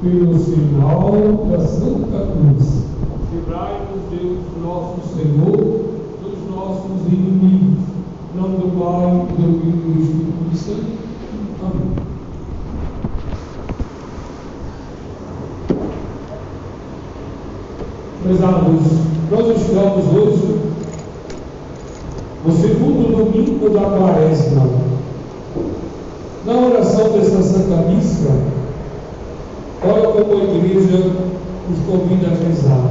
pelo sinal da Santa Cruz. Livrai-nos, Deus nosso Senhor, dos nossos inimigos. Nome do Pai, do Filho e do Espírito Santo. Amém. Prezados, nós estamos hoje no segundo domingo da quaresma. Na oração desta Santa Missa, olha como a igreja nos convida a rezar.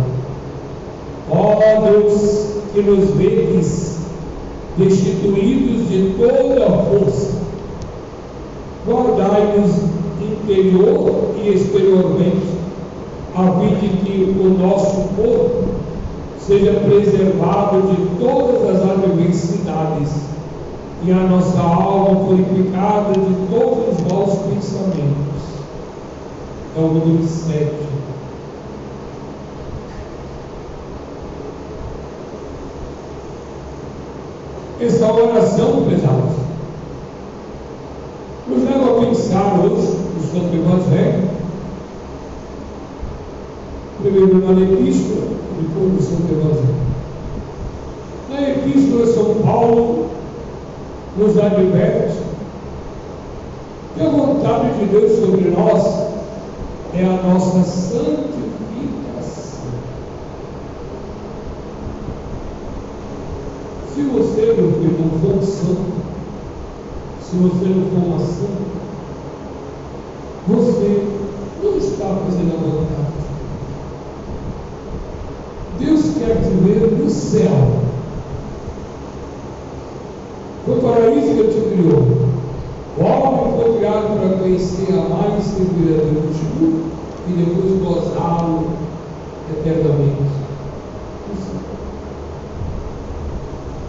Ó Deus, que nos vedes destituídos de toda a força, guardai-nos interior e exteriormente, a fim de que o nosso corpo seja preservado de todas as adversidades e a nossa alma purificada de todos os maus pensamentos. É o número 7. Essa oração, pesados, nos leva a pensar hoje, no Santo Evangelho, primeiro na epístola, depois no Santo Evangelho. Na epístola, São Paulo nos adverte que a vontade de Deus sobre nós é a nossa santificação. Se você, meu filho, não for um santo, se você não for uma santa, você não está fazendo a vontade. Deus quer te ver no céu. Foi para isso que ele te criou. Conhecer, amar e servir a Deus e depois gozá-lo eternamente.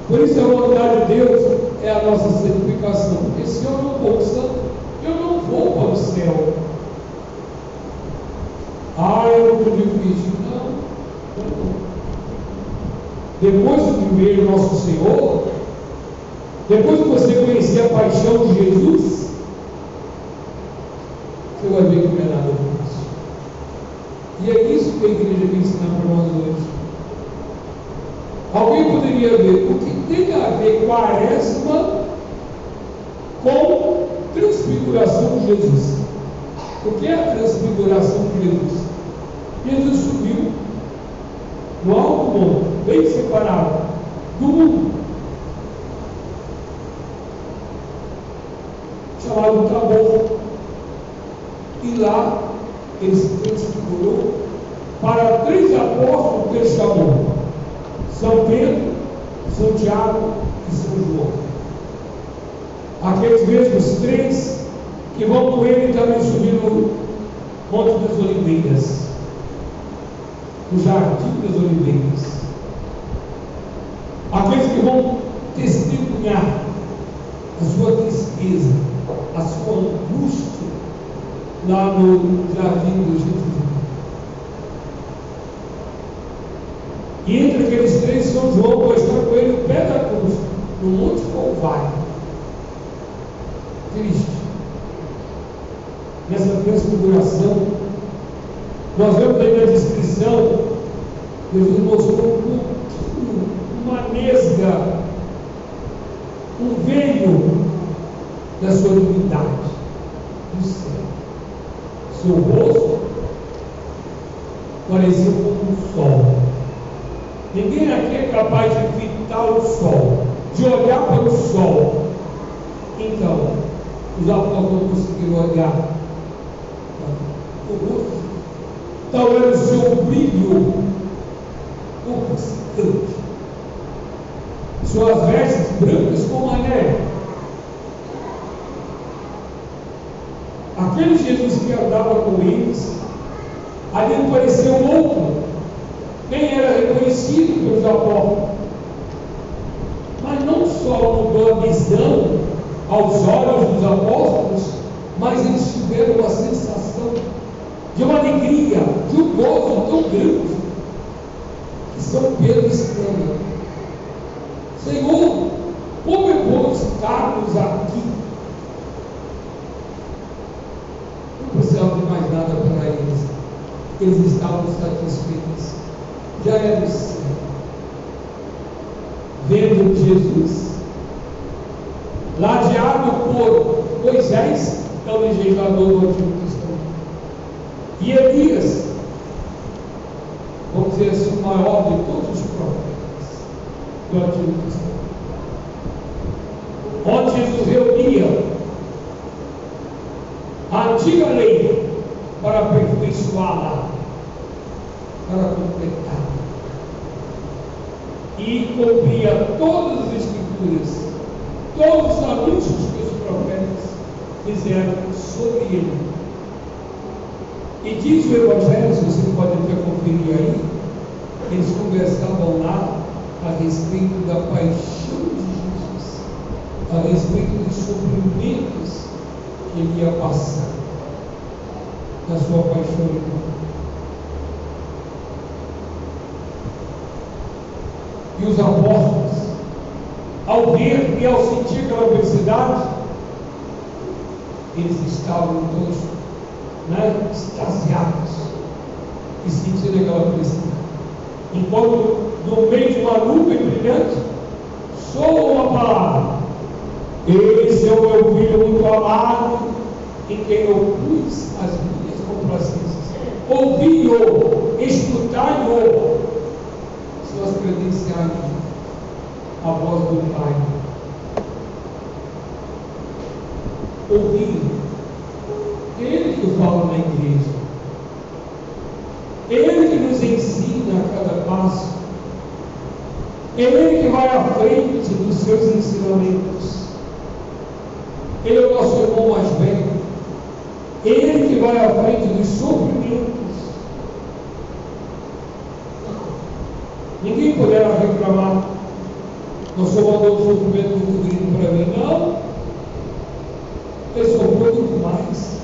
Por isso a vontade de Deus é a nossa santificação. Porque se eu não for santo, eu não vou para o céu. Ah, é muito difícil. Não, não. Depois de ver nosso Senhor, depois de você conhecer a paixão de Jesus, vai ver não é nada disso. E é isso que a igreja quer ensinar para nós hoje. Alguém poderia ver o que tem a ver quaresma com transfiguração de Jesus. O que é a transfiguração de Jesus? Jesus subiu no alto monte, bem separado do mundo, chamado Tabor. Lá ele se transfigurou para três apóstolos que chamou: São Pedro, São Tiago e São João. Aqueles mesmos três que vão com ele também subir no Monte das Oliveiras, no Jardim das Oliveiras. Aqueles que vão testemunhar a sua tristeza, a sua angústia lá no jardim do Getúlio. E entre aqueles três, São João vai estar com ele no pé da cruz, no Monte Calvário. Triste. Nessa transfiguração, nós vemos aí na descrição, Jesus mostrou um pouquinho, uma nesga, um veio da sua divindade, do céu. Seu rosto parecia como um sol. Ninguém aqui é capaz de evitar o sol, de olhar para o sol. Então, os apóstolos conseguiram olhar o. Então era o seu brilho obscurante. Suas vestes brancas como a neve. Aquele Jesus que andava com eles, ali apareceu outro, nem era reconhecido pelos apóstolos, mas não só mudou a visão aos olhos dos apóstolos, mas eles tiveram uma sensação de uma alegria, de um gozo tão grande, que São Pedro exclama: Senhor, como é bom estarmos aqui. Não precisava de mais nada para eles. eles estavam satisfeitos. Já era o céu. Vendo Jesus, por Moisés, é o legislador do Antigo Testamento, e Elias, vamos dizer assim, o maior de todos os profetas do Antigo Testamento. Onde Jesus reunia a antiga lei para aperfeiçoá-la, para completá-la. E cumpria todas as escrituras, todos os anúncios fizeram sobre ele. E diz o Evangelho, você pode até conferir aí, eles conversavam lá a respeito da paixão de Jesus, a respeito dos sofrimentos que ele ia passar na sua paixão E os apóstolos, ao ver e ao sentir aquela adversidade, eles estavam todos né, extasiados e sentindo aquela pressão. Enquanto no meio de uma nuvem brilhante, soa uma palavra. Esse é o meu filho muito amado, em quem eu pus as minhas complacências. Ouvi-o, escutai-o, suas credenciais, a voz do Pai. Ouvi. Ele que fala na igreja. Ele que nos ensina a cada passo. Ele que vai à frente dos seus ensinamentos. Ele é o nosso irmão mais velho. Ele que vai à frente dos sofrimentos. Ninguém poderá reclamar. Não sou mandou do sofrimento muito grande para mim, não. Ele sofreu muito mais.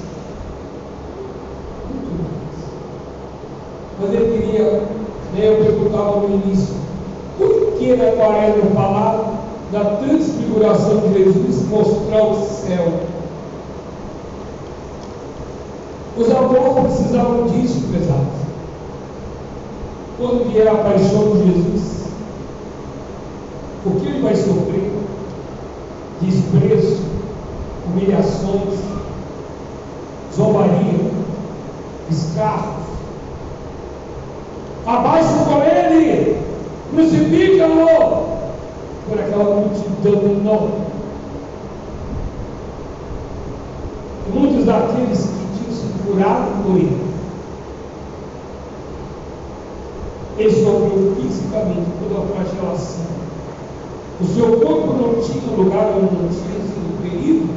Muito mais. Mas ele queria, né, eu início, por que na quaresma falar da transfiguração de Jesus mostrar o céu? Os avós precisavam disso, pesados. Quando vier a paixão de Jesus, o que ele vai sofrer? Desprezo, humilhações, zombaria, escarros. Abaixo com ele, crucifica-o por aquela multidão enorme. E muitos daqueles que tinham se curado por ele, ele sofreu fisicamente toda a flagelação. O seu corpo não tinha lugar onde não tinha sido ferido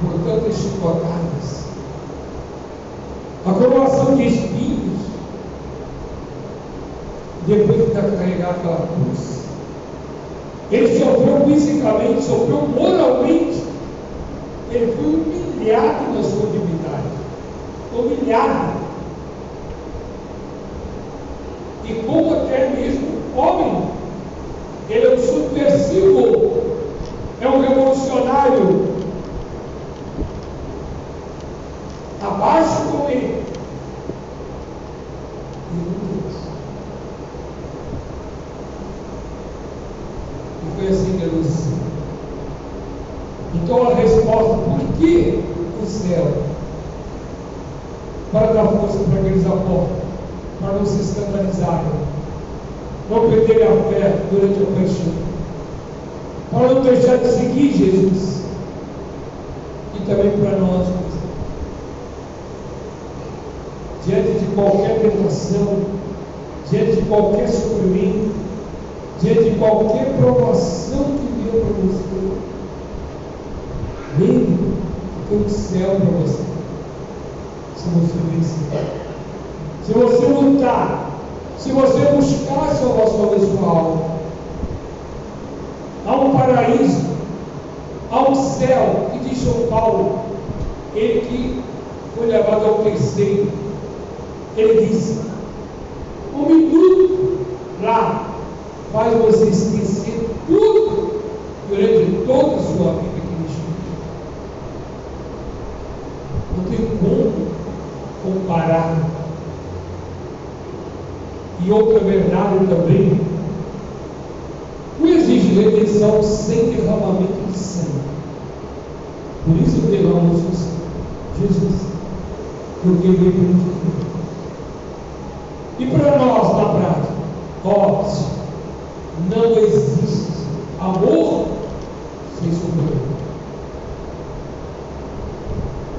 por tantas chicotadas. A coroação de espinhos, depois de carregar aquela cruz, ele sofreu fisicamente, sofreu moralmente, ele foi humilhado na sua divindade, humilhado. E como até mesmo homem, ele é um subversivo, é um revolucionário. Abaixo com ele. E foi assim que ele disse. Então a resposta, por que o céu? Para dar força para aqueles apóstolos, para não se escandalizarem, não perderem a fé para não deixar de seguir Jesus, e também para nós, diante de qualquer tentação, diante de qualquer sofrimento, diante de qualquer provação que vier para você, lembre que tem um céu para você, se você vencer. Se você lutar, se você buscar a salvação da sua alma, um paraíso, um céu, que São Paulo, ele que foi levado ao terceiro, ele disse, um minuto lá faz você esquecer tudo durante toda a sua vida aqui neste mundo. Não tem como comparar e outra verdade também. Não existe redenção sem derramamento de sangue. Por isso derramamos o sangue. Jesus. Porque veio para E para nós, na prática, óbvio, não existe amor sem sofrimento.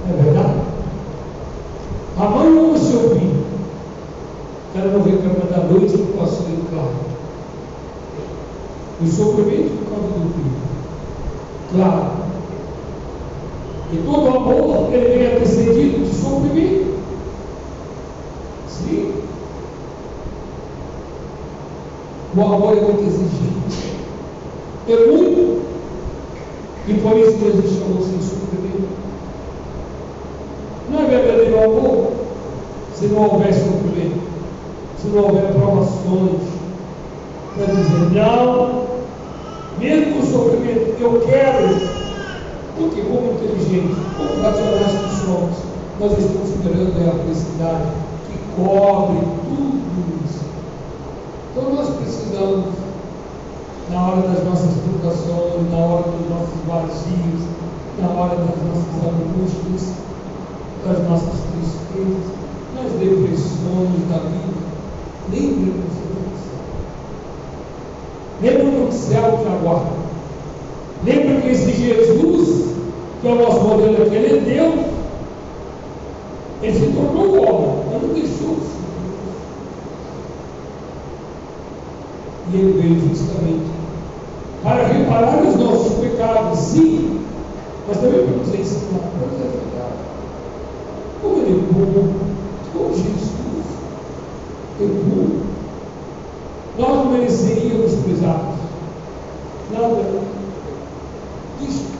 É verdade? A mãe ama seu filho. Ela não reclama da noite que passou em claro. O sofrimento por causa do filho. Claro. E todo amor ele vem antecedido de sofrimento. Sim. O amor é muito exigente. É muito. E por isso Deus chamou sem sofrimento. Não é verdadeiro amor se não houver sofrimento, se não houver provações, para dizer não, mesmo com sofrimento, eu quero, porque como inteligente, como racionais que somos, nós estamos esperando a felicidade que cobre tudo isso. Então nós precisamos, na hora das nossas preocupações, na hora dos nossos vazios, na hora das nossas angústias, das nossas tristezas, nas depressões da vida, lembre-nos Lembra do céu que aguarda. Lembra que esse Jesus, que é o nosso modelo aqui, ele é Deus. Ele se tornou homem, mas não deixou de ser E ele veio justamente para reparar os nossos pecados, sim, mas também para nos ensinar. Para nos ajudar. Como ele é bom, é bom. Nós mereceríamos pisar. Nada. Isto,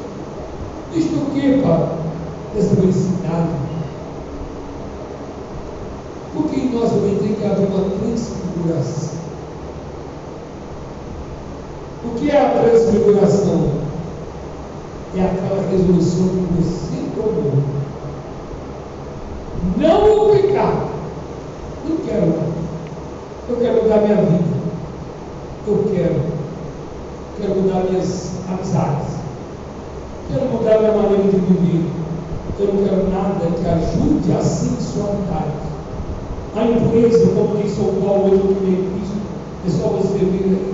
isto o que, Pai? Essa felicidade. Porque em nós também tem que haver uma transfiguração. O que é a transfiguração? É aquela resolução que você tomou. Não o pecado. Eu quero mudar minha vida eu quero. Quero mudar minhas amizades. Quero mudar minha maneira de viver. Eu não quero nada que ajude a sensualidade. A impureza, como diz São Paulo, eu que nem Cristo, é só você ver aí.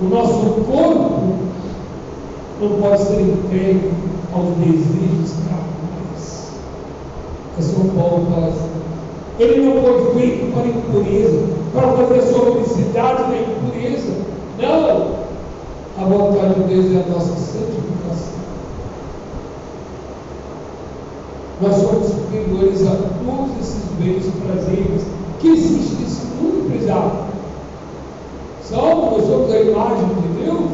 O nosso corpo não pode ser entregue aos desejos carnais. É São Paulo fala assim. Ele não feito para impureza, para fazer sua felicidade na impureza. Não! A vontade de Deus é a nossa santificação. Nós somos superiores a todos esses bens e prazeres que existem nesse mundo empresarial. Salmo, nós somos a imagem de Deus.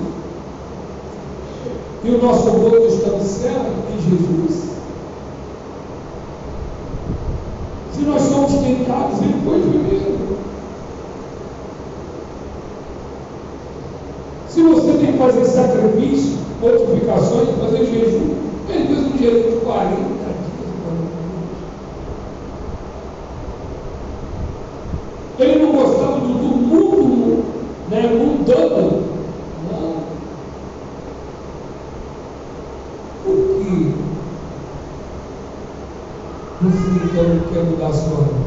E o nosso rosto está no céu, em Jesus. Se tentados, Ele foi primeiro. Se você tem que fazer sacrifício, mortificações, fazer jejum, ele fez um jejum de 40 dias. Ele não gostava do, do mundo né, mundano. Não. Por quê? Você então não quer mudar a sua vida?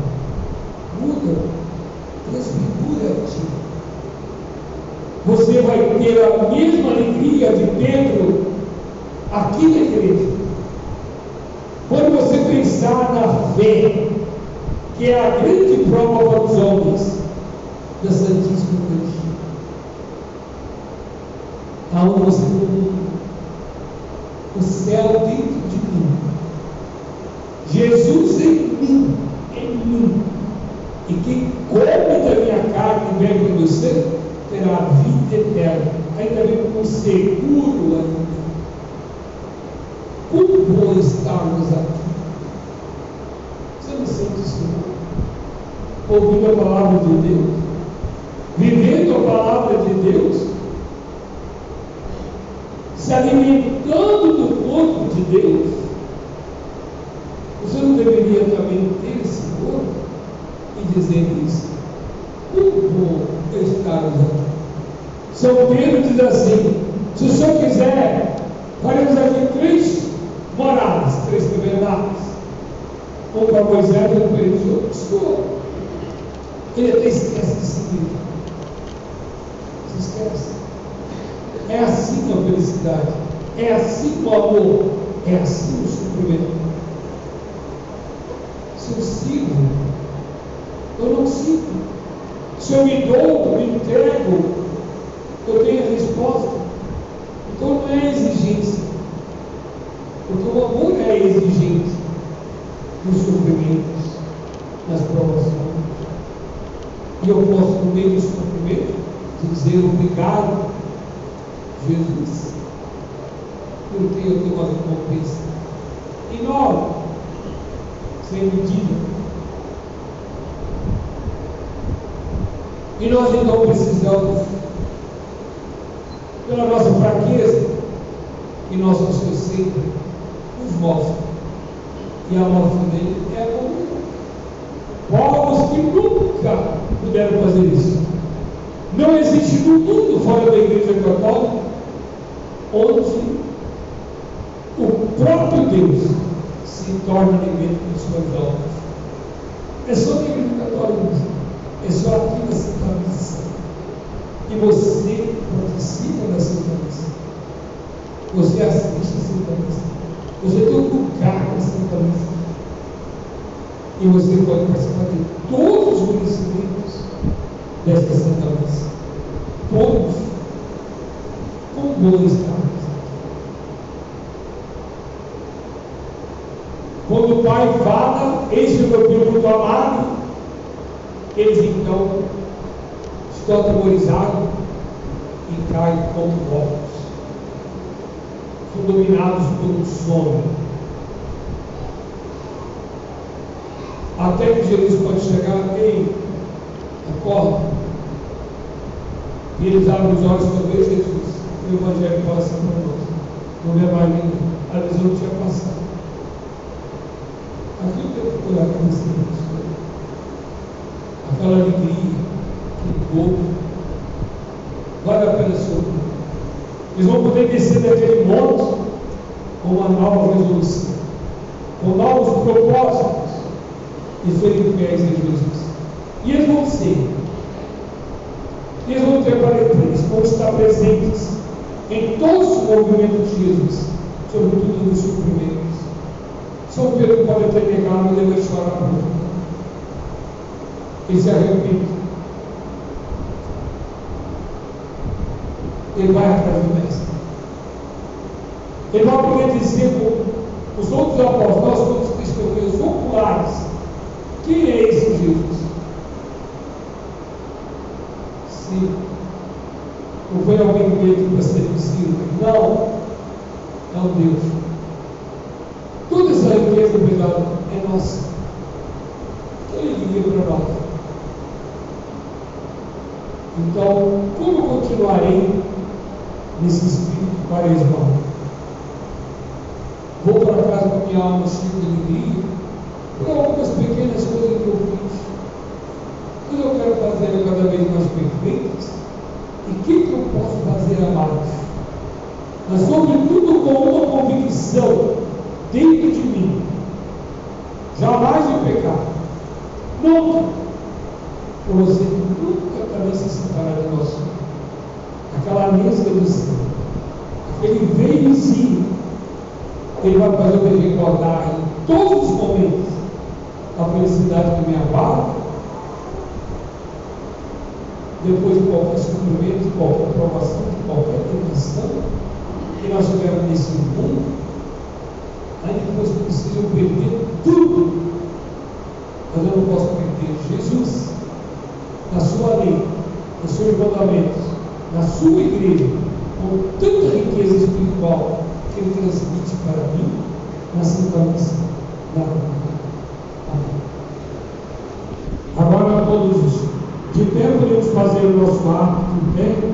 Vai ter a mesma alegria de Pedro aqui na igreja. Quando você pensar na fé, que é a grande prova para os homens da Santíssima Eucaristia, aonde você tem o céu dentro de mim, Jesus em mim, em mim, e quem come da minha carne e bebe do meu sangue, terá a vida eterna, ainda bem com seguro ainda. Como bom estarmos aqui. Você não sente isso? Ouvindo a palavra de Deus, vivendo a palavra de Deus, se alimentando do corpo de Deus. Você não deveria também ter esse corpo e dizer isso? Como finalizar. São Pedro diz assim: se o senhor quiser, faremos aqui três moradas, três tabernáculos. Um para Moisés, outro para eles, outro estou. Ele até esquece de seguir. Se esquece. É assim a felicidade. É assim o amor. É assim o sofrimento. Se eu sigo, eu não sigo. Se eu me dou, me entrego, eu tenho a resposta. Então não é exigência. Porque o amor é exigente nos sofrimentos, nas provações. E eu posso, no meio do sofrimento, dizer obrigado, Jesus, porque eu tenho uma recompensa enorme, sem medida. E nós então precisamos, pela nossa fraqueza, e nosso Senhor sempre nos mostra. E a morte dele é comunhão. Povos que nunca puderam fazer isso. Não existe no mundo fora da igreja católica onde o próprio Deus se torna alimento de suas almas. É só na igreja católica, é só aqui na Santa Missa. E você participa da Missa. Você assiste a Missa. Você tem um lugar na Missa. E você pode participar de todos os conhecimentos desta Missa. Todos. Com boa estado. Quando o pai fala, eis o meu filho amado, eles então estão atemorizados e caem como mortos. São dominados por um sono. Até que Jesus pode chegar, ei, acorda. E eles abrem os olhos também, Jesus. E o Evangelho passa para nós. Não vê mais ninguém. A visão não tinha passado. Aquilo que curar a cabeça Aquela alegria, corpo. Vale a pena sofrer. Eles vão poder descer daquele monte com uma nova resolução, com novos propósitos e serem fiéis a Jesus. E eles vão ser. Eles vão ter eles, vão estar presentes em todos os movimentos de Jesus, sobretudo nos sofrimentos. São Pedro pode ter e ele vai chorar por Ele se arrepende. Ele vai atrás do mestre. Ele vai poder dizer com os outros apóstolos, nós todos testemunhos oculares, quem é esse Jesus? Sim. Não foi alguém que veio aqui para ser discípulo. Não. É um Deus. Toda essa riqueza, obrigado, é nossa. Ele liga para nós. Então, como continuarei nesse espírito quaresmal? Vou para casa com minha alma cheia de alegria por algumas pequenas coisas que eu fiz. Mas eu quero fazer cada vez mais perfeitas. E o que, que eu posso fazer a mais? Mas, sobretudo, com uma convicção dentro de mim. Jamais o pecado. Nunca. Você nunca também se separar de nós. Aquela mesa do céu. Aquele veiozinho. Ele vai fazer eu recordar em todos os momentos a felicidade que me aguarda. Depois de qualquer sofrimento, de qualquer provação, de qualquer tentação que nós tivermos nesse mundo, ainda que fosse preciso perder tudo, mas eu não posso perder Jesus na sua lei, nos seus mandamentos, na sua igreja, com tanta riqueza espiritual que ele transmite para mim na Missa da Amém. Agora todos de pé podemos fazer o nosso ato de pé.